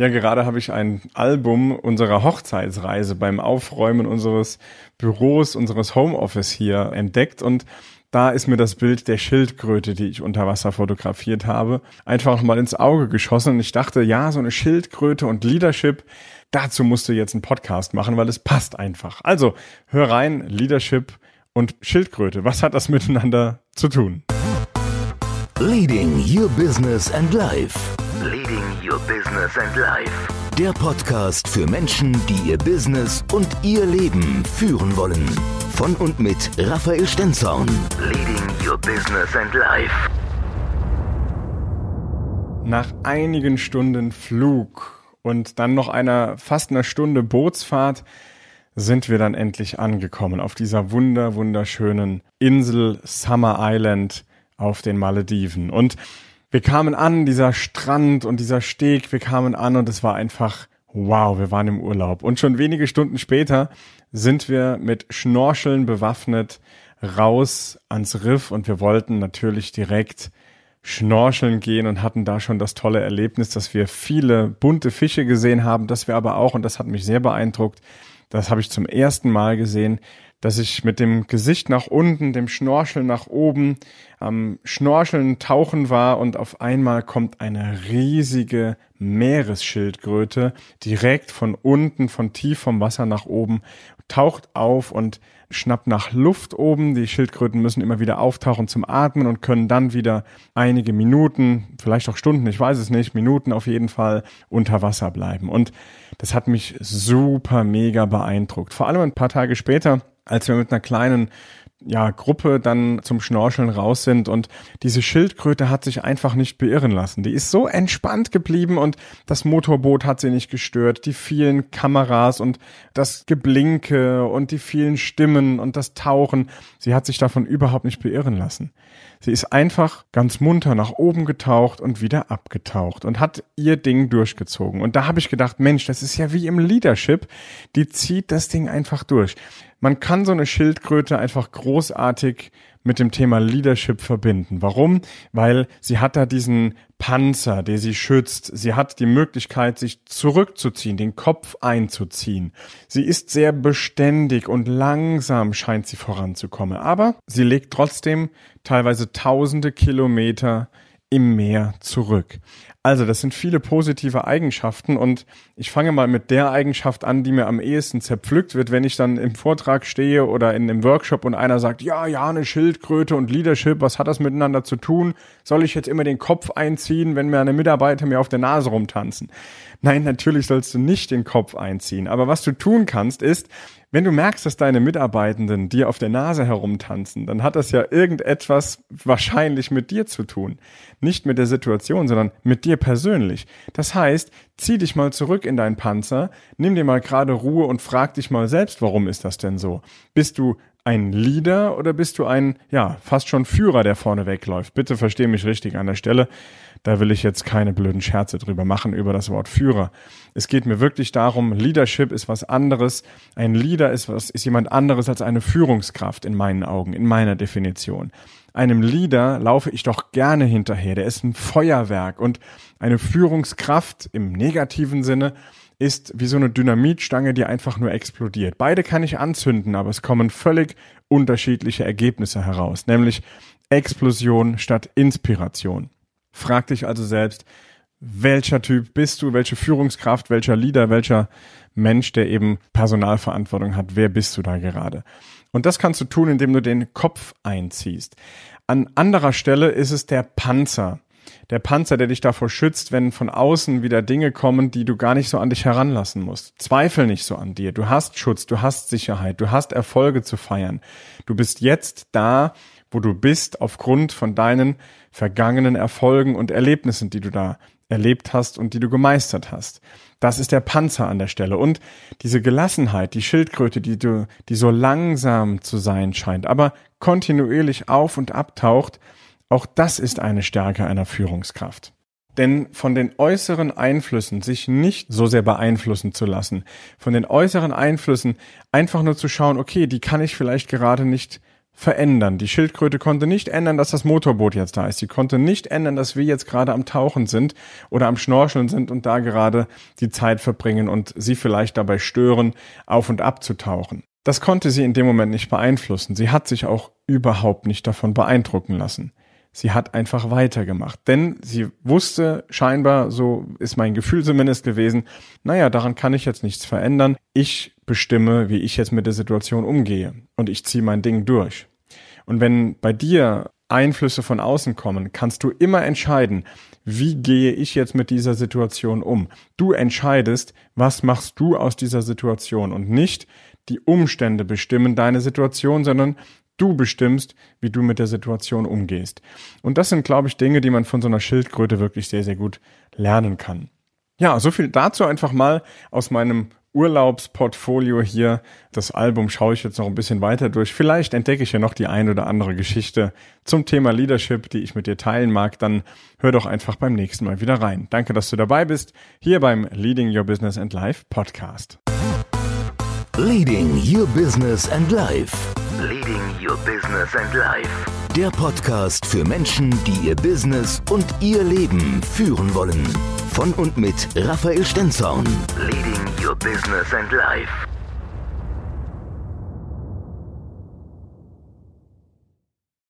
Ja, gerade habe ich ein Album unserer Hochzeitsreise beim Aufräumen unseres Büros, unseres Homeoffice hier entdeckt und da ist mir das Bild der Schildkröte, die ich unter Wasser fotografiert habe, einfach nochmal ins Auge geschossen und ich dachte, ja, so eine Schildkröte und Leadership, dazu musst du jetzt einen Podcast machen, weil es passt einfach. Also, hör rein, Leadership und Schildkröte, was hat das miteinander zu tun? Leading Your Business and Life. Your Business and Life. Der Podcast für Menschen, die ihr Business und ihr Leben führen wollen. Von und mit Raphael Stenzorn. Leading Your Business and Life. Nach einigen Stunden Flug und dann noch einer fast einer Stunde Bootsfahrt sind wir dann endlich angekommen auf dieser wunder wunderschönen Insel Summer Island auf den Malediven. Und wir kamen an, dieser Strand und dieser Steg, wir kamen an und es war einfach wow, wir waren im Urlaub. Und schon wenige Stunden später sind wir mit Schnorcheln bewaffnet raus ans Riff und wir wollten natürlich direkt schnorcheln gehen und hatten da schon das tolle Erlebnis, dass wir viele bunte Fische gesehen haben, dass wir aber auch, und das hat mich sehr beeindruckt, das habe ich zum ersten Mal gesehen, dass ich mit dem Gesicht nach unten, dem Schnorcheln nach oben, am Schnorcheln tauchen war und auf einmal kommt eine riesige Meeresschildkröte direkt von unten, von tief vom Wasser nach oben, taucht auf und schnappt nach Luft oben. Die Schildkröten müssen immer wieder auftauchen zum Atmen und können dann wieder einige Minuten, vielleicht auch Stunden, ich weiß es nicht, Minuten auf jeden Fall unter Wasser bleiben. Und das hat mich super mega beeindruckt. Vor allem ein paar Tage später als wir mit einer kleinen ja, Gruppe dann zum Schnorcheln raus sind und diese Schildkröte hat sich einfach nicht beirren lassen. Die ist so entspannt geblieben und das Motorboot hat sie nicht gestört, die vielen Kameras und das Geblinke und die vielen Stimmen und das Tauchen. Sie hat sich davon überhaupt nicht beirren lassen. Sie ist einfach ganz munter nach oben getaucht und wieder abgetaucht und hat ihr Ding durchgezogen. Und da habe ich gedacht, Mensch, das ist ja wie im Leadership. Die zieht das Ding einfach durch man kann so eine Schildkröte einfach großartig mit dem Thema Leadership verbinden. Warum? Weil sie hat da diesen Panzer, der sie schützt. Sie hat die Möglichkeit, sich zurückzuziehen, den Kopf einzuziehen. Sie ist sehr beständig und langsam scheint sie voranzukommen. Aber sie legt trotzdem teilweise tausende Kilometer im Meer zurück. Also, das sind viele positive Eigenschaften und ich fange mal mit der Eigenschaft an, die mir am ehesten zerpflückt wird, wenn ich dann im Vortrag stehe oder in einem Workshop und einer sagt, ja, ja, eine Schildkröte und Leadership, was hat das miteinander zu tun? Soll ich jetzt immer den Kopf einziehen, wenn mir eine Mitarbeiter mir auf der Nase rumtanzen? Nein, natürlich sollst du nicht den Kopf einziehen. Aber was du tun kannst, ist, wenn du merkst, dass deine Mitarbeitenden dir auf der Nase herumtanzen, dann hat das ja irgendetwas wahrscheinlich mit dir zu tun. Nicht mit der Situation, sondern mit dir persönlich. Das heißt, zieh dich mal zurück in deinen Panzer, nimm dir mal gerade Ruhe und frag dich mal selbst, warum ist das denn so? Bist du ein Leader oder bist du ein, ja, fast schon Führer, der vorne wegläuft? Bitte versteh mich richtig an der Stelle. Da will ich jetzt keine blöden Scherze drüber machen über das Wort Führer. Es geht mir wirklich darum, Leadership ist was anderes. Ein Leader ist was, ist jemand anderes als eine Führungskraft in meinen Augen, in meiner Definition. Einem Leader laufe ich doch gerne hinterher. Der ist ein Feuerwerk und eine Führungskraft im negativen Sinne ist wie so eine Dynamitstange, die einfach nur explodiert. Beide kann ich anzünden, aber es kommen völlig unterschiedliche Ergebnisse heraus, nämlich Explosion statt Inspiration. Frag dich also selbst, welcher Typ bist du, welche Führungskraft, welcher Leader, welcher Mensch, der eben Personalverantwortung hat, wer bist du da gerade? Und das kannst du tun, indem du den Kopf einziehst. An anderer Stelle ist es der Panzer der Panzer, der dich davor schützt, wenn von außen wieder Dinge kommen, die du gar nicht so an dich heranlassen musst. Zweifel nicht so an dir. Du hast Schutz, du hast Sicherheit, du hast Erfolge zu feiern. Du bist jetzt da, wo du bist, aufgrund von deinen vergangenen Erfolgen und Erlebnissen, die du da erlebt hast und die du gemeistert hast. Das ist der Panzer an der Stelle. Und diese Gelassenheit, die Schildkröte, die du, die so langsam zu sein scheint, aber kontinuierlich auf und abtaucht, auch das ist eine Stärke einer Führungskraft. Denn von den äußeren Einflüssen sich nicht so sehr beeinflussen zu lassen, von den äußeren Einflüssen einfach nur zu schauen, okay, die kann ich vielleicht gerade nicht verändern. Die Schildkröte konnte nicht ändern, dass das Motorboot jetzt da ist. Sie konnte nicht ändern, dass wir jetzt gerade am Tauchen sind oder am Schnorcheln sind und da gerade die Zeit verbringen und sie vielleicht dabei stören, auf und ab zu tauchen. Das konnte sie in dem Moment nicht beeinflussen. Sie hat sich auch überhaupt nicht davon beeindrucken lassen. Sie hat einfach weitergemacht, denn sie wusste scheinbar, so ist mein Gefühl zumindest gewesen, naja, daran kann ich jetzt nichts verändern. Ich bestimme, wie ich jetzt mit der Situation umgehe und ich ziehe mein Ding durch. Und wenn bei dir Einflüsse von außen kommen, kannst du immer entscheiden, wie gehe ich jetzt mit dieser Situation um. Du entscheidest, was machst du aus dieser Situation und nicht die Umstände bestimmen deine Situation, sondern Du bestimmst, wie du mit der Situation umgehst. Und das sind, glaube ich, Dinge, die man von so einer Schildkröte wirklich sehr, sehr gut lernen kann. Ja, so viel dazu einfach mal aus meinem Urlaubsportfolio hier. Das Album schaue ich jetzt noch ein bisschen weiter durch. Vielleicht entdecke ich ja noch die ein oder andere Geschichte zum Thema Leadership, die ich mit dir teilen mag. Dann hör doch einfach beim nächsten Mal wieder rein. Danke, dass du dabei bist, hier beim Leading Your Business and Life Podcast. Leading Your Business and Life. Leading Your Business and Life. Der Podcast für Menschen, die ihr Business und ihr Leben führen wollen. Von und mit Raphael Stenzorn. Leading Your Business and Life.